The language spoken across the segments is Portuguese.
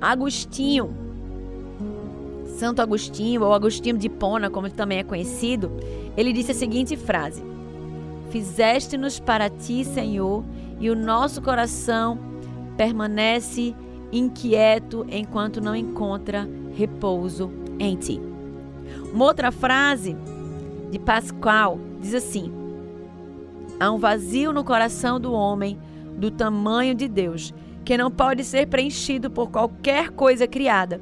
Agostinho, Santo Agostinho, ou Agostinho de Pona, como também é conhecido, ele disse a seguinte frase: Fizeste-nos para ti, Senhor, e o nosso coração permanece inquieto enquanto não encontra repouso em ti. Uma outra frase de Pascal diz assim: Há um vazio no coração do homem do tamanho de Deus, que não pode ser preenchido por qualquer coisa criada,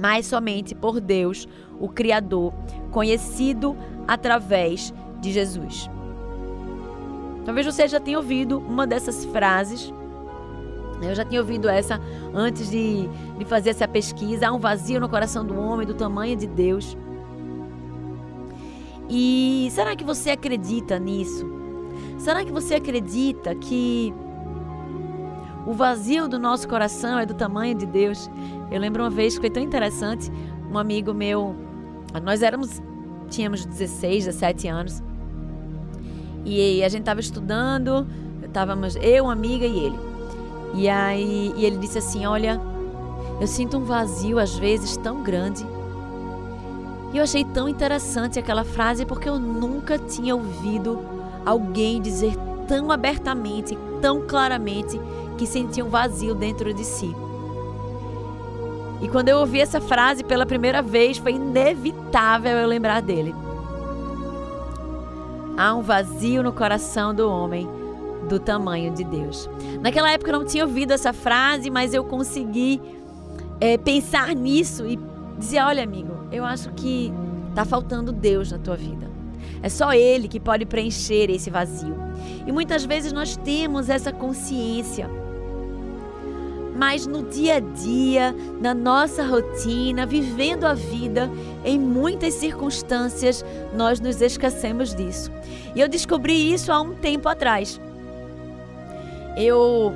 mas somente por Deus, o Criador, conhecido através de Jesus. Talvez você já tenha ouvido uma dessas frases. Eu já tinha ouvido essa antes de, de fazer essa pesquisa. Há um vazio no coração do homem do tamanho de Deus. E será que você acredita nisso? Será que você acredita que o vazio do nosso coração é do tamanho de Deus? Eu lembro uma vez que foi tão interessante, um amigo meu, nós éramos, tínhamos 16, 17 anos, e a gente estava estudando, estávamos eu, uma amiga e ele. E aí e ele disse assim: Olha, eu sinto um vazio às vezes tão grande. E eu achei tão interessante aquela frase porque eu nunca tinha ouvido alguém dizer tão abertamente, tão claramente que sentia um vazio dentro de si. E quando eu ouvi essa frase pela primeira vez, foi inevitável eu lembrar dele. Há um vazio no coração do homem do tamanho de Deus. Naquela época eu não tinha ouvido essa frase, mas eu consegui é, pensar nisso e dizer: olha, amigo, eu acho que está faltando Deus na tua vida. É só Ele que pode preencher esse vazio. E muitas vezes nós temos essa consciência mas no dia a dia, na nossa rotina, vivendo a vida, em muitas circunstâncias, nós nos esquecemos disso. E eu descobri isso há um tempo atrás. Eu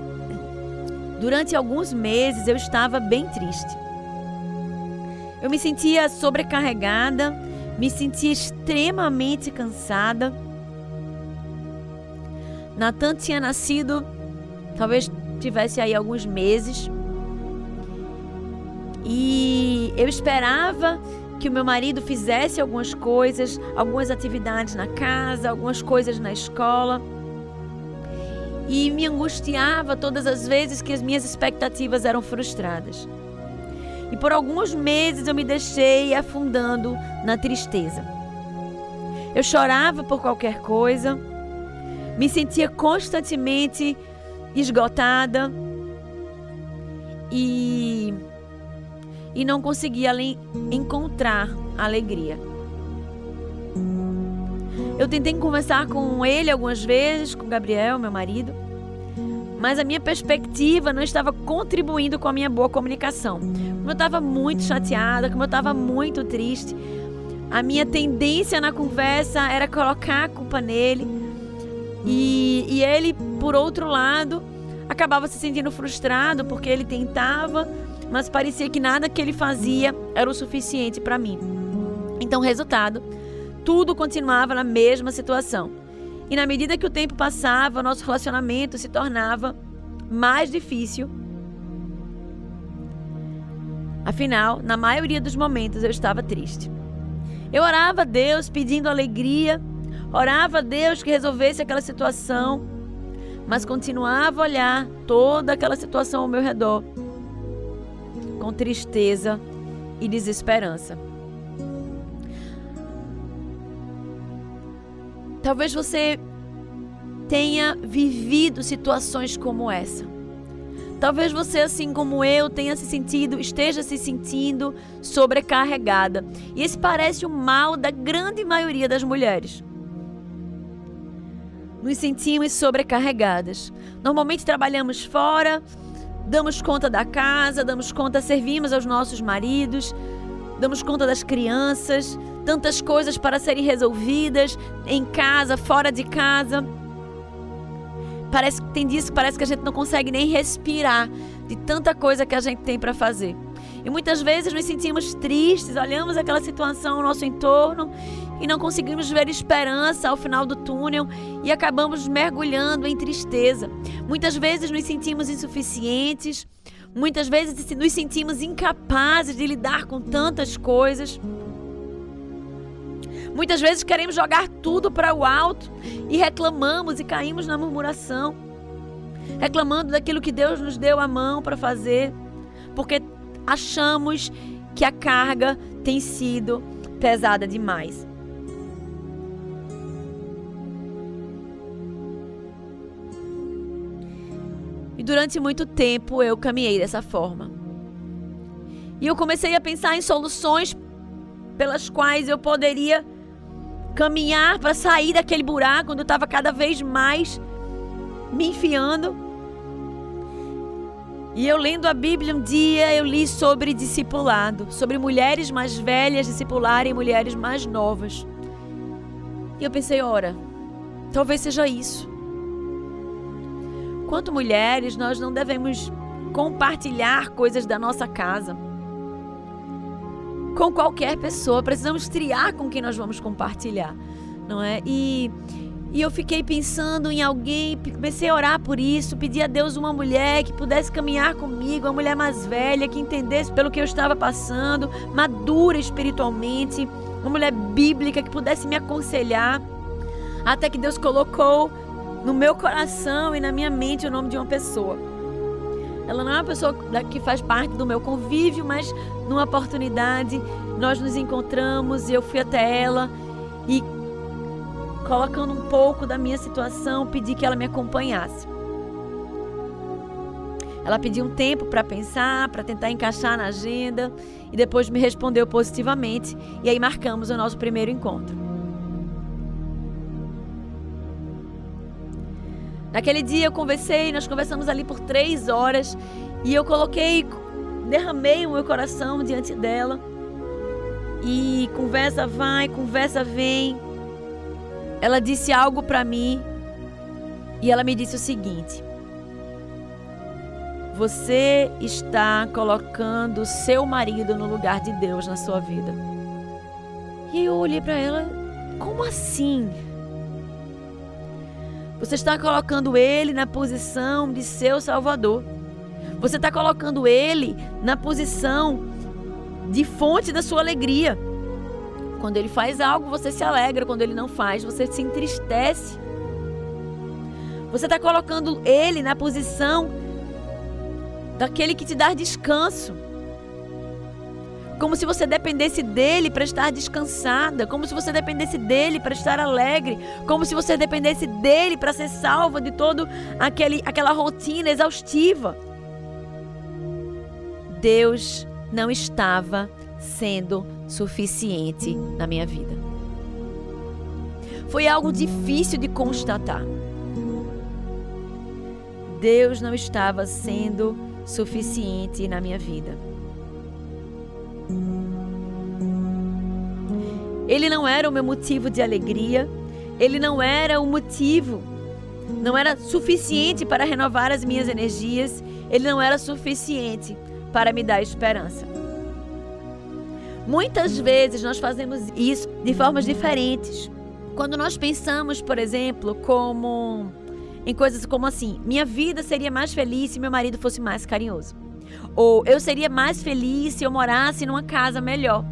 durante alguns meses eu estava bem triste. Eu me sentia sobrecarregada, me sentia extremamente cansada. Natan tinha nascido talvez tivesse aí alguns meses. E eu esperava que o meu marido fizesse algumas coisas, algumas atividades na casa, algumas coisas na escola. E me angustiava todas as vezes que as minhas expectativas eram frustradas. E por alguns meses eu me deixei afundando na tristeza. Eu chorava por qualquer coisa, me sentia constantemente esgotada e e não conseguia encontrar alegria. Eu tentei conversar com ele algumas vezes, com Gabriel, meu marido, mas a minha perspectiva não estava contribuindo com a minha boa comunicação. Como eu estava muito chateada, como eu estava muito triste, a minha tendência na conversa era colocar a culpa nele. E, e ele por outro lado, acabava se sentindo frustrado porque ele tentava, mas parecia que nada que ele fazia era o suficiente para mim. Então, resultado, tudo continuava na mesma situação. E na medida que o tempo passava, nosso relacionamento se tornava mais difícil. Afinal, na maioria dos momentos eu estava triste. Eu orava a Deus pedindo alegria, orava a Deus que resolvesse aquela situação, mas continuava a olhar toda aquela situação ao meu redor com tristeza e desesperança. Talvez você tenha vivido situações como essa. Talvez você, assim como eu, tenha se sentido, esteja se sentindo sobrecarregada. E esse parece o mal da grande maioria das mulheres nos sentimos sobrecarregadas. Normalmente trabalhamos fora, damos conta da casa, damos conta, servimos aos nossos maridos, damos conta das crianças, tantas coisas para serem resolvidas em casa, fora de casa. Parece que tem que parece que a gente não consegue nem respirar de tanta coisa que a gente tem para fazer. E muitas vezes nos sentimos tristes, olhamos aquela situação ao nosso entorno e não conseguimos ver esperança ao final do túnel e acabamos mergulhando em tristeza. Muitas vezes nos sentimos insuficientes, muitas vezes nos sentimos incapazes de lidar com tantas coisas. Muitas vezes queremos jogar tudo para o alto e reclamamos e caímos na murmuração, reclamando daquilo que Deus nos deu a mão para fazer, porque achamos que a carga tem sido pesada demais. E durante muito tempo eu caminhei dessa forma. E eu comecei a pensar em soluções pelas quais eu poderia caminhar para sair daquele buraco onde eu estava cada vez mais me enfiando. E eu lendo a Bíblia um dia, eu li sobre discipulado, sobre mulheres mais velhas discipularem mulheres mais novas. E eu pensei, ora, talvez seja isso. Quanto mulheres, nós não devemos compartilhar coisas da nossa casa com qualquer pessoa. Precisamos triar com quem nós vamos compartilhar, não é? E, e eu fiquei pensando em alguém, comecei a orar por isso, pedi a Deus uma mulher que pudesse caminhar comigo, uma mulher mais velha, que entendesse pelo que eu estava passando, madura espiritualmente, uma mulher bíblica que pudesse me aconselhar. Até que Deus colocou no meu coração e na minha mente o nome de uma pessoa. Ela não é uma pessoa que faz parte do meu convívio, mas numa oportunidade nós nos encontramos e eu fui até ela e colocando um pouco da minha situação, pedi que ela me acompanhasse. Ela pediu um tempo para pensar, para tentar encaixar na agenda e depois me respondeu positivamente e aí marcamos o nosso primeiro encontro. Naquele dia eu conversei, nós conversamos ali por três horas e eu coloquei, derramei o meu coração diante dela. E conversa vai, conversa vem. Ela disse algo para mim e ela me disse o seguinte: Você está colocando seu marido no lugar de Deus na sua vida. E eu olhei para ela, como assim? Você está colocando ele na posição de seu Salvador. Você está colocando ele na posição de fonte da sua alegria. Quando ele faz algo, você se alegra. Quando ele não faz, você se entristece. Você está colocando ele na posição daquele que te dá descanso como se você dependesse dele para estar descansada, como se você dependesse dele para estar alegre, como se você dependesse dele para ser salva de aquele aquela rotina exaustiva. Deus não estava sendo suficiente na minha vida. Foi algo difícil de constatar. Deus não estava sendo suficiente na minha vida. Ele não era o meu motivo de alegria, ele não era o motivo, não era suficiente para renovar as minhas energias, ele não era suficiente para me dar esperança. Muitas vezes nós fazemos isso de formas diferentes. Quando nós pensamos, por exemplo, como em coisas como assim: minha vida seria mais feliz se meu marido fosse mais carinhoso. Ou eu seria mais feliz se eu morasse numa casa melhor.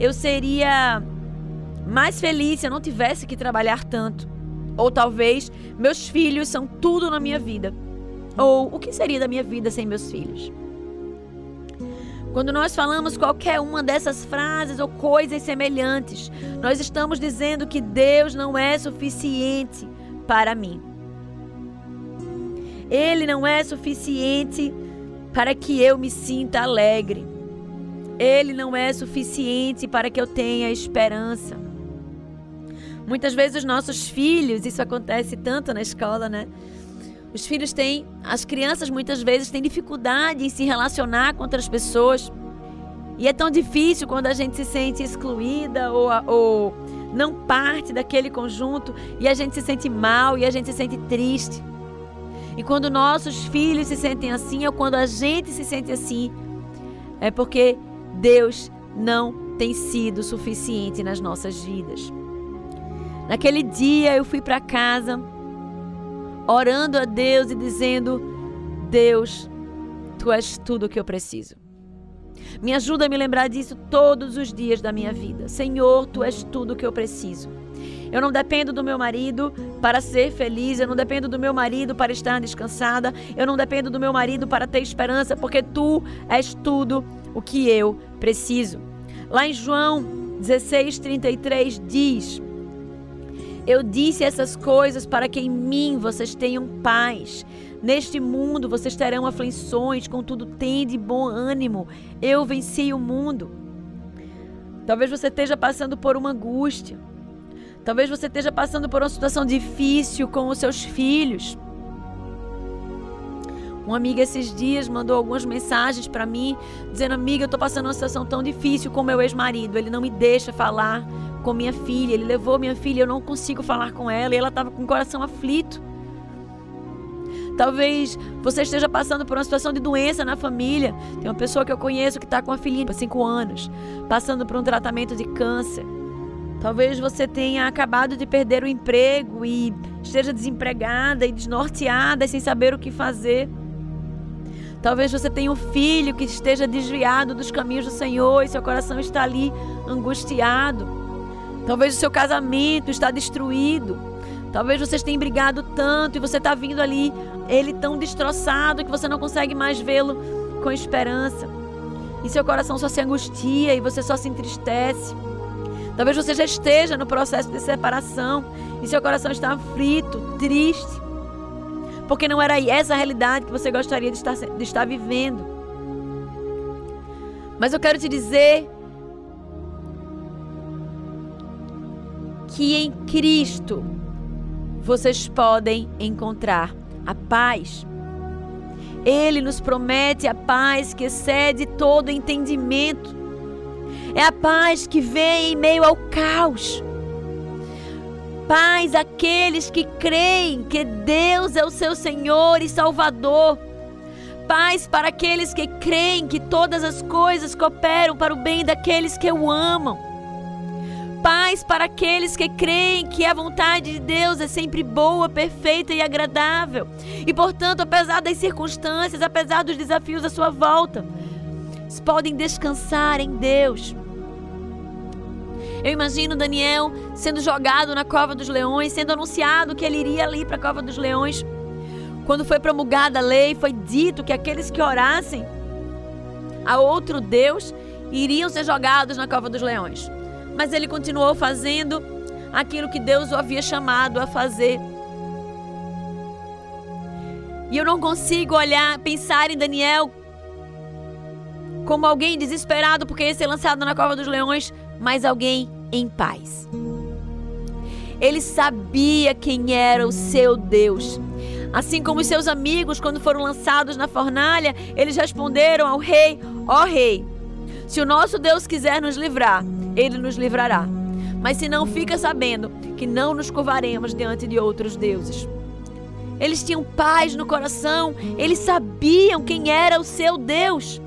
Eu seria mais feliz se eu não tivesse que trabalhar tanto. Ou talvez meus filhos são tudo na minha vida. Ou o que seria da minha vida sem meus filhos? Quando nós falamos qualquer uma dessas frases ou coisas semelhantes, nós estamos dizendo que Deus não é suficiente para mim. Ele não é suficiente para que eu me sinta alegre. Ele não é suficiente para que eu tenha esperança. Muitas vezes os nossos filhos, isso acontece tanto na escola, né? Os filhos têm, as crianças muitas vezes têm dificuldade em se relacionar com outras pessoas. E é tão difícil quando a gente se sente excluída ou, ou não parte daquele conjunto e a gente se sente mal e a gente se sente triste. E quando nossos filhos se sentem assim, ou quando a gente se sente assim, é porque Deus não tem sido suficiente nas nossas vidas. Naquele dia eu fui para casa orando a Deus e dizendo: Deus, tu és tudo o que eu preciso. Me ajuda a me lembrar disso todos os dias da minha vida. Senhor, tu és tudo o que eu preciso. Eu não dependo do meu marido para ser feliz, eu não dependo do meu marido para estar descansada, eu não dependo do meu marido para ter esperança, porque tu és tudo o que eu preciso. Lá em João 16:33 diz: Eu disse essas coisas para que em mim vocês tenham paz. Neste mundo vocês terão aflições, contudo tende bom ânimo. Eu venci o mundo. Talvez você esteja passando por uma angústia. Talvez você esteja passando por uma situação difícil com os seus filhos. Uma amiga esses dias mandou algumas mensagens para mim, dizendo: Amiga, eu estou passando uma situação tão difícil com meu ex-marido. Ele não me deixa falar com minha filha. Ele levou minha filha, eu não consigo falar com ela. E ela estava com o coração aflito. Talvez você esteja passando por uma situação de doença na família. Tem uma pessoa que eu conheço que está com uma filhinha de 5 anos, passando por um tratamento de câncer. Talvez você tenha acabado de perder o emprego e esteja desempregada e desnorteada, sem saber o que fazer. Talvez você tenha um filho que esteja desviado dos caminhos do Senhor e seu coração está ali angustiado. Talvez o seu casamento está destruído. Talvez vocês tenham brigado tanto e você está vindo ali, ele tão destroçado que você não consegue mais vê-lo com esperança. E seu coração só se angustia e você só se entristece. Talvez você já esteja no processo de separação e seu coração está aflito, triste porque não era essa a realidade que você gostaria de estar, de estar vivendo. Mas eu quero te dizer que em Cristo vocês podem encontrar a paz. Ele nos promete a paz que excede todo entendimento. É a paz que vem em meio ao caos paz àqueles que creem que Deus é o seu Senhor e Salvador. Paz para aqueles que creem que todas as coisas cooperam para o bem daqueles que o amam. Paz para aqueles que creem que a vontade de Deus é sempre boa, perfeita e agradável. E, portanto, apesar das circunstâncias, apesar dos desafios à sua volta, podem descansar em Deus. Eu imagino Daniel sendo jogado na cova dos leões, sendo anunciado que ele iria ali para a cova dos leões. Quando foi promulgada a lei, foi dito que aqueles que orassem a outro Deus iriam ser jogados na cova dos leões. Mas ele continuou fazendo aquilo que Deus o havia chamado a fazer. E eu não consigo olhar, pensar em Daniel como alguém desesperado porque ia ser lançado na cova dos leões, mas alguém em paz. Ele sabia quem era o seu Deus. Assim como os seus amigos, quando foram lançados na fornalha, eles responderam ao rei: Ó oh, rei, se o nosso Deus quiser nos livrar, ele nos livrará. Mas se não, fica sabendo que não nos curvaremos diante de outros deuses. Eles tinham paz no coração, eles sabiam quem era o seu Deus.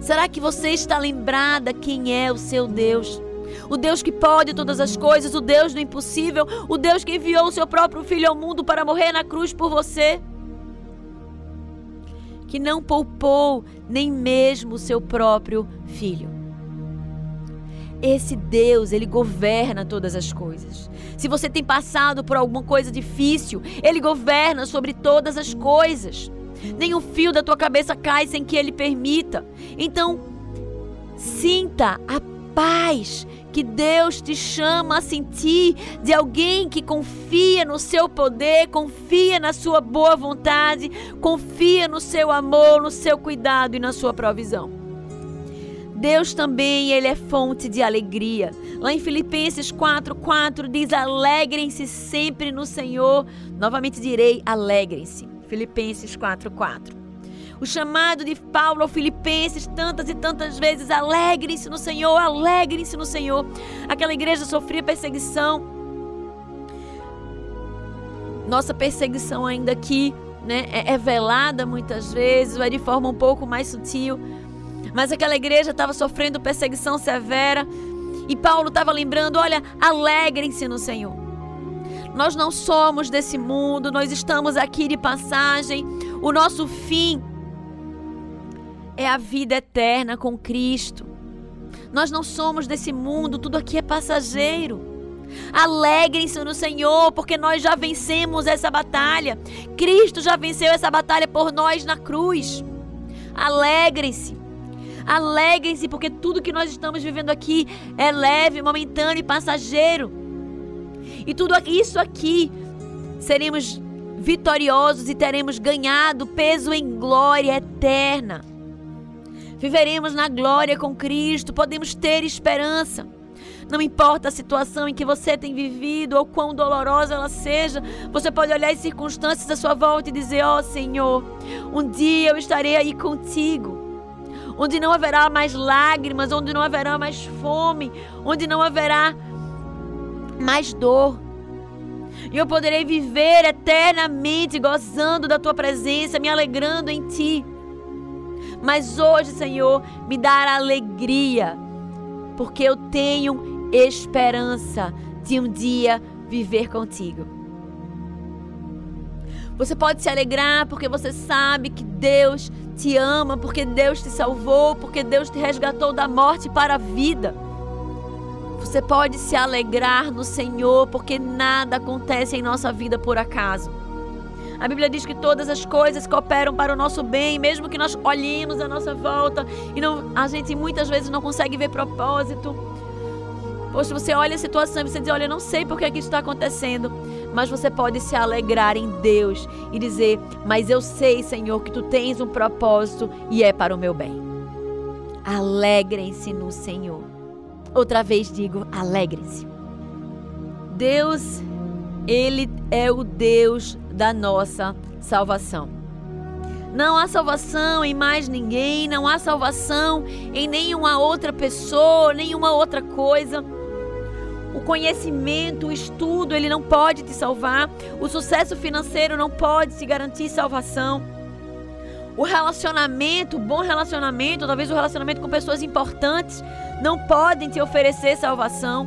Será que você está lembrada quem é o seu Deus? O Deus que pode todas as coisas, o Deus do impossível, o Deus que enviou o seu próprio filho ao mundo para morrer na cruz por você. Que não poupou nem mesmo o seu próprio filho. Esse Deus, ele governa todas as coisas. Se você tem passado por alguma coisa difícil, ele governa sobre todas as coisas. Nenhum fio da tua cabeça cai sem que ele permita. Então, sinta a paz que Deus te chama a sentir de alguém que confia no seu poder, confia na sua boa vontade, confia no seu amor, no seu cuidado e na sua provisão. Deus também, ele é fonte de alegria. Lá em Filipenses 4:4 diz: "Alegrem-se sempre no Senhor". Novamente direi: alegrem-se. Filipenses 4:4. O chamado de Paulo ao Filipenses tantas e tantas vezes, alegrem-se no Senhor, alegrem-se no Senhor. Aquela igreja sofria perseguição. Nossa perseguição ainda aqui né, é, é velada muitas vezes, é de forma um pouco mais sutil. Mas aquela igreja estava sofrendo perseguição severa. E Paulo estava lembrando: olha, alegrem-se no Senhor. Nós não somos desse mundo, nós estamos aqui de passagem. O nosso fim é a vida eterna com Cristo. Nós não somos desse mundo, tudo aqui é passageiro. Alegrem-se no Senhor, porque nós já vencemos essa batalha. Cristo já venceu essa batalha por nós na cruz. Alegrem-se. Alegrem-se, porque tudo que nós estamos vivendo aqui é leve, momentâneo e passageiro. E tudo isso aqui seremos vitoriosos e teremos ganhado peso em glória eterna. Viveremos na glória com Cristo, podemos ter esperança. Não importa a situação em que você tem vivido ou quão dolorosa ela seja, você pode olhar as circunstâncias à sua volta e dizer: Ó oh, Senhor, um dia eu estarei aí contigo. Onde não haverá mais lágrimas, onde não haverá mais fome, onde não haverá mais dor. E eu poderei viver eternamente gozando da tua presença, me alegrando em ti. Mas hoje, Senhor, me dá alegria, porque eu tenho esperança de um dia viver contigo. Você pode se alegrar porque você sabe que Deus te ama, porque Deus te salvou, porque Deus te resgatou da morte para a vida. Você pode se alegrar no Senhor, porque nada acontece em nossa vida por acaso. A Bíblia diz que todas as coisas cooperam para o nosso bem, mesmo que nós olhemos à nossa volta e não, a gente muitas vezes não consegue ver propósito. Poxa, você olha a situação e você diz: Olha, eu não sei por que, é que isso está acontecendo. Mas você pode se alegrar em Deus e dizer: Mas eu sei, Senhor, que tu tens um propósito e é para o meu bem. Alegrem-se no Senhor. Outra vez digo: alegrem-se. Deus, Ele é o Deus da nossa salvação. Não há salvação em mais ninguém, não há salvação em nenhuma outra pessoa, nenhuma outra coisa. Conhecimento, o estudo, ele não pode te salvar. O sucesso financeiro não pode te garantir salvação. O relacionamento, o bom relacionamento, talvez o relacionamento com pessoas importantes, não podem te oferecer salvação.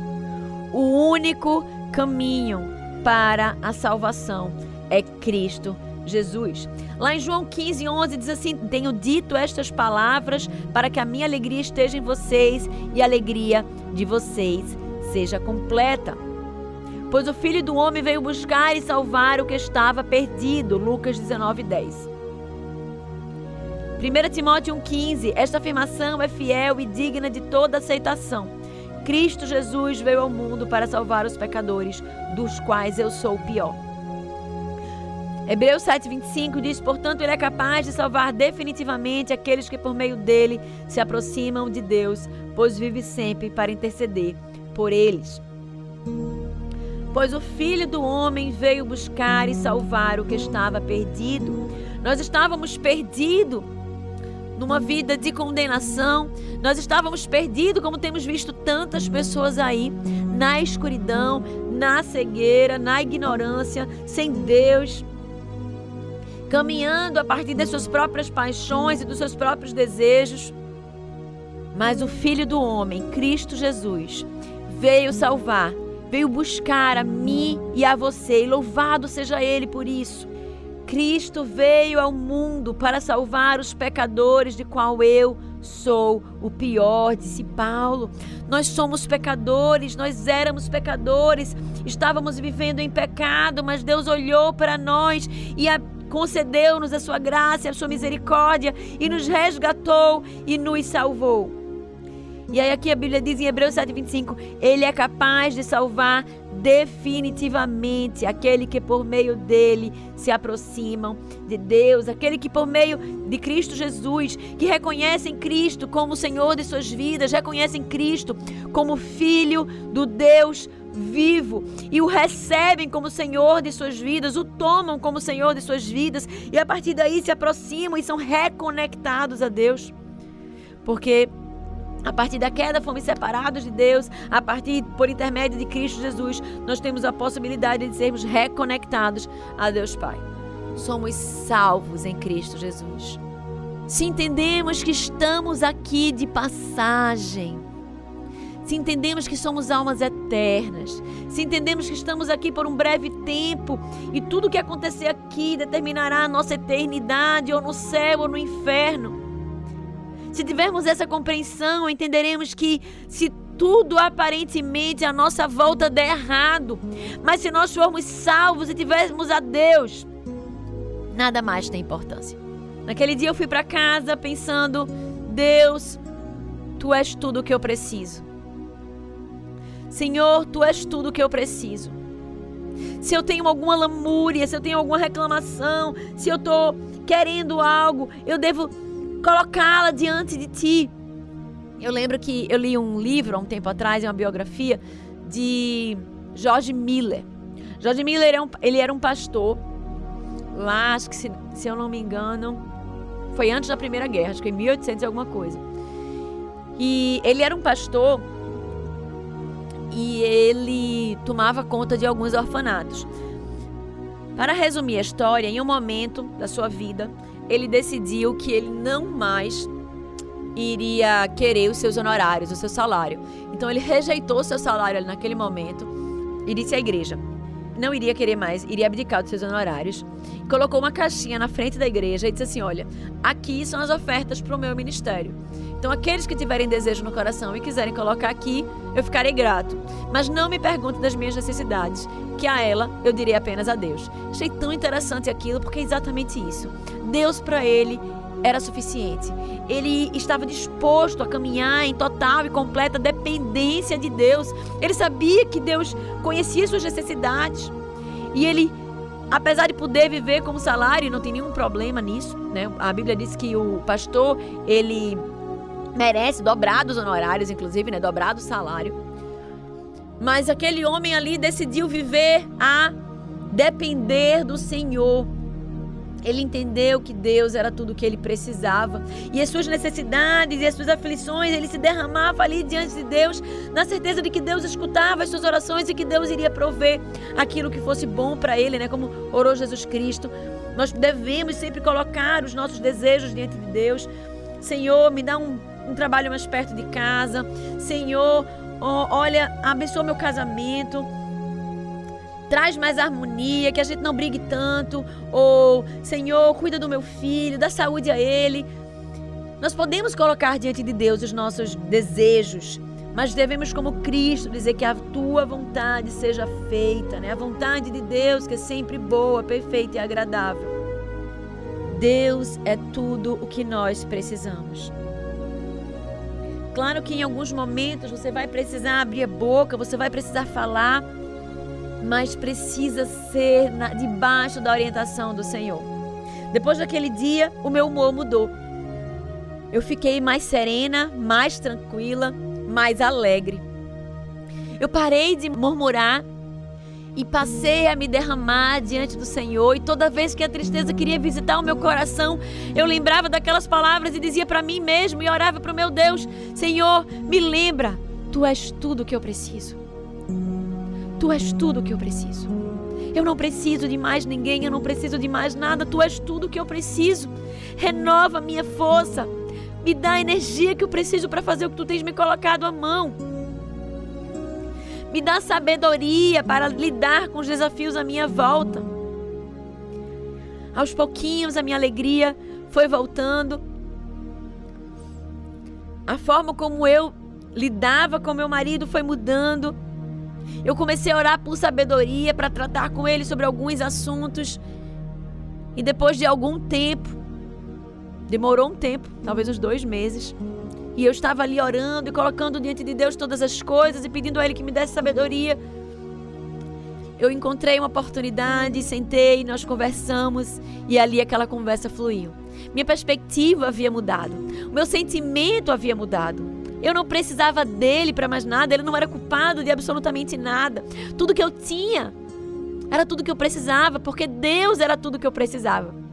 O único caminho para a salvação é Cristo Jesus. Lá em João 15, 11 diz assim: Tenho dito estas palavras para que a minha alegria esteja em vocês e a alegria de vocês seja completa. Pois o Filho do Homem veio buscar e salvar o que estava perdido. Lucas 19, 10. 1 Timóteo 1,15 Esta afirmação é fiel e digna de toda aceitação. Cristo Jesus veio ao mundo para salvar os pecadores, dos quais eu sou o pior. Hebreus 7,25 diz: Portanto, Ele é capaz de salvar definitivamente aqueles que por meio dele se aproximam de Deus, pois vive sempre para interceder por eles. Pois o Filho do Homem veio buscar e salvar o que estava perdido. Nós estávamos perdidos numa vida de condenação, nós estávamos perdidos, como temos visto tantas pessoas aí, na escuridão, na cegueira, na ignorância, sem Deus, caminhando a partir das suas próprias paixões e dos seus próprios desejos. Mas o Filho do Homem, Cristo Jesus, veio salvar, veio buscar a mim e a você, e louvado seja Ele por isso. Cristo veio ao mundo para salvar os pecadores, de qual eu sou o pior, disse Paulo. Nós somos pecadores, nós éramos pecadores, estávamos vivendo em pecado, mas Deus olhou para nós e concedeu-nos a sua graça, a sua misericórdia e nos resgatou e nos salvou. E aí aqui a Bíblia diz em Hebreus 7:25, ele é capaz de salvar definitivamente aquele que por meio dele se aproximam de Deus, aquele que por meio de Cristo Jesus, que reconhecem Cristo como Senhor de suas vidas, reconhecem Cristo como filho do Deus vivo e o recebem como Senhor de suas vidas, o tomam como Senhor de suas vidas e a partir daí se aproximam e são reconectados a Deus. Porque a partir da queda fomos separados de Deus, a partir por intermédio de Cristo Jesus, nós temos a possibilidade de sermos reconectados a Deus Pai. somos salvos em Cristo Jesus. Se entendemos que estamos aqui de passagem, se entendemos que somos almas eternas, se entendemos que estamos aqui por um breve tempo e tudo que acontecer aqui determinará a nossa eternidade, ou no céu ou no inferno. Se tivermos essa compreensão, entenderemos que se tudo aparentemente à nossa volta der errado, mas se nós formos salvos e tivermos a Deus, nada mais tem importância. Naquele dia eu fui para casa pensando: Deus, tu és tudo o que eu preciso. Senhor, tu és tudo o que eu preciso. Se eu tenho alguma lamúria, se eu tenho alguma reclamação, se eu estou querendo algo, eu devo colocá-la diante de ti. Eu lembro que eu li um livro há um tempo atrás, uma biografia de George Miller. George Miller era um, ele era um pastor lá, acho que se, se eu não me engano, foi antes da Primeira Guerra, acho que em 1800 e alguma coisa. E ele era um pastor e ele tomava conta de alguns orfanatos. Para resumir a história, em um momento da sua vida, ele decidiu que ele não mais iria querer os seus honorários, o seu salário. Então ele rejeitou seu salário ali naquele momento e disse à igreja: não iria querer mais, iria abdicar dos seus honorários. Colocou uma caixinha na frente da igreja e disse assim: Olha, aqui são as ofertas para o meu ministério. Então, aqueles que tiverem desejo no coração e quiserem colocar aqui, eu ficarei grato. Mas não me pergunte das minhas necessidades, que a ela eu direi apenas a Deus. Achei tão interessante aquilo, porque é exatamente isso. Deus para ele era suficiente. Ele estava disposto a caminhar em total e completa dependência de Deus. Ele sabia que Deus conhecia suas necessidades. E ele, apesar de poder viver como salário, não tem nenhum problema nisso, né? A Bíblia diz que o pastor, ele merece dobrados honorários, inclusive, né? Dobrado salário. Mas aquele homem ali decidiu viver a depender do Senhor. Ele entendeu que Deus era tudo o que ele precisava. E as suas necessidades e as suas aflições, ele se derramava ali diante de Deus, na certeza de que Deus escutava as suas orações e que Deus iria prover aquilo que fosse bom para ele, né? Como orou Jesus Cristo. Nós devemos sempre colocar os nossos desejos diante de Deus. Senhor, me dá um um trabalho mais perto de casa. Senhor, oh, olha, abençoa meu casamento. Traz mais harmonia, que a gente não brigue tanto. Ou, Senhor, cuida do meu filho, dá saúde a ele. Nós podemos colocar diante de Deus os nossos desejos, mas devemos, como Cristo, dizer que a tua vontade seja feita, né? A vontade de Deus, que é sempre boa, perfeita e agradável. Deus é tudo o que nós precisamos. Claro que em alguns momentos você vai precisar abrir a boca, você vai precisar falar, mas precisa ser na, debaixo da orientação do Senhor. Depois daquele dia, o meu humor mudou. Eu fiquei mais serena, mais tranquila, mais alegre. Eu parei de murmurar e passei a me derramar diante do Senhor. E toda vez que a tristeza queria visitar o meu coração, eu lembrava daquelas palavras e dizia para mim mesmo e orava para o meu Deus: Senhor, me lembra, tu és tudo que eu preciso. Tu és tudo que eu preciso. Eu não preciso de mais ninguém, eu não preciso de mais nada. Tu és tudo que eu preciso. Renova minha força. Me dá a energia que eu preciso para fazer o que tu tens me colocado à mão. Me dá sabedoria para lidar com os desafios à minha volta. Aos pouquinhos a minha alegria foi voltando. A forma como eu lidava com meu marido foi mudando. Eu comecei a orar por sabedoria para tratar com ele sobre alguns assuntos. E depois de algum tempo, demorou um tempo, talvez uns dois meses, e eu estava ali orando e colocando diante de Deus todas as coisas e pedindo a Ele que me desse sabedoria. Eu encontrei uma oportunidade, sentei, nós conversamos e ali aquela conversa fluiu. Minha perspectiva havia mudado, o meu sentimento havia mudado. Eu não precisava dele para mais nada, ele não era culpado de absolutamente nada. Tudo que eu tinha era tudo que eu precisava, porque Deus era tudo que eu precisava.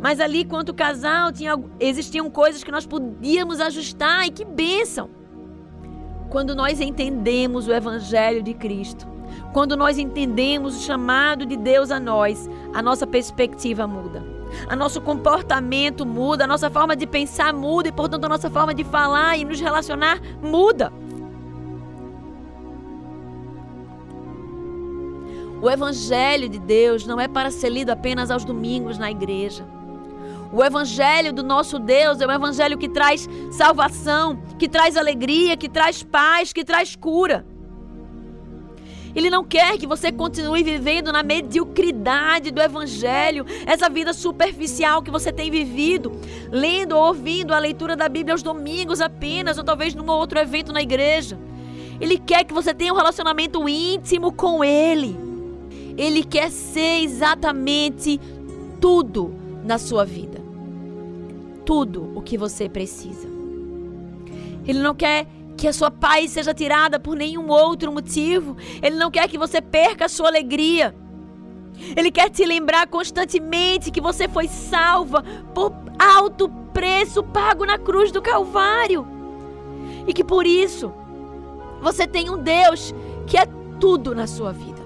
Mas ali, quanto casal, tinha, existiam coisas que nós podíamos ajustar e que bênção! Quando nós entendemos o Evangelho de Cristo, Quando nós entendemos o chamado de Deus a nós, a nossa perspectiva muda. A nosso comportamento muda, a nossa forma de pensar muda e, portanto, a nossa forma de falar e nos relacionar muda. O Evangelho de Deus não é para ser lido apenas aos domingos na igreja. O Evangelho do nosso Deus é um Evangelho que traz salvação, que traz alegria, que traz paz, que traz cura. Ele não quer que você continue vivendo na mediocridade do Evangelho, essa vida superficial que você tem vivido, lendo ou ouvindo a leitura da Bíblia aos domingos apenas, ou talvez num outro evento na igreja. Ele quer que você tenha um relacionamento íntimo com Ele. Ele quer ser exatamente tudo na sua vida. Tudo o que você precisa. Ele não quer que a sua paz seja tirada por nenhum outro motivo. Ele não quer que você perca a sua alegria. Ele quer te lembrar constantemente que você foi salva por alto preço pago na cruz do Calvário. E que por isso você tem um Deus que é tudo na sua vida.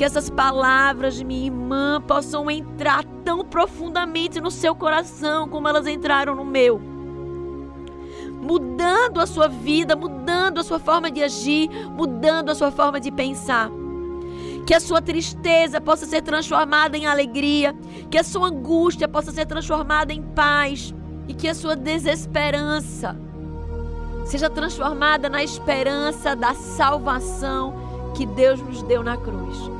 Que essas palavras de minha irmã possam entrar tão profundamente no seu coração como elas entraram no meu. Mudando a sua vida, mudando a sua forma de agir, mudando a sua forma de pensar. Que a sua tristeza possa ser transformada em alegria, que a sua angústia possa ser transformada em paz e que a sua desesperança seja transformada na esperança da salvação que Deus nos deu na cruz.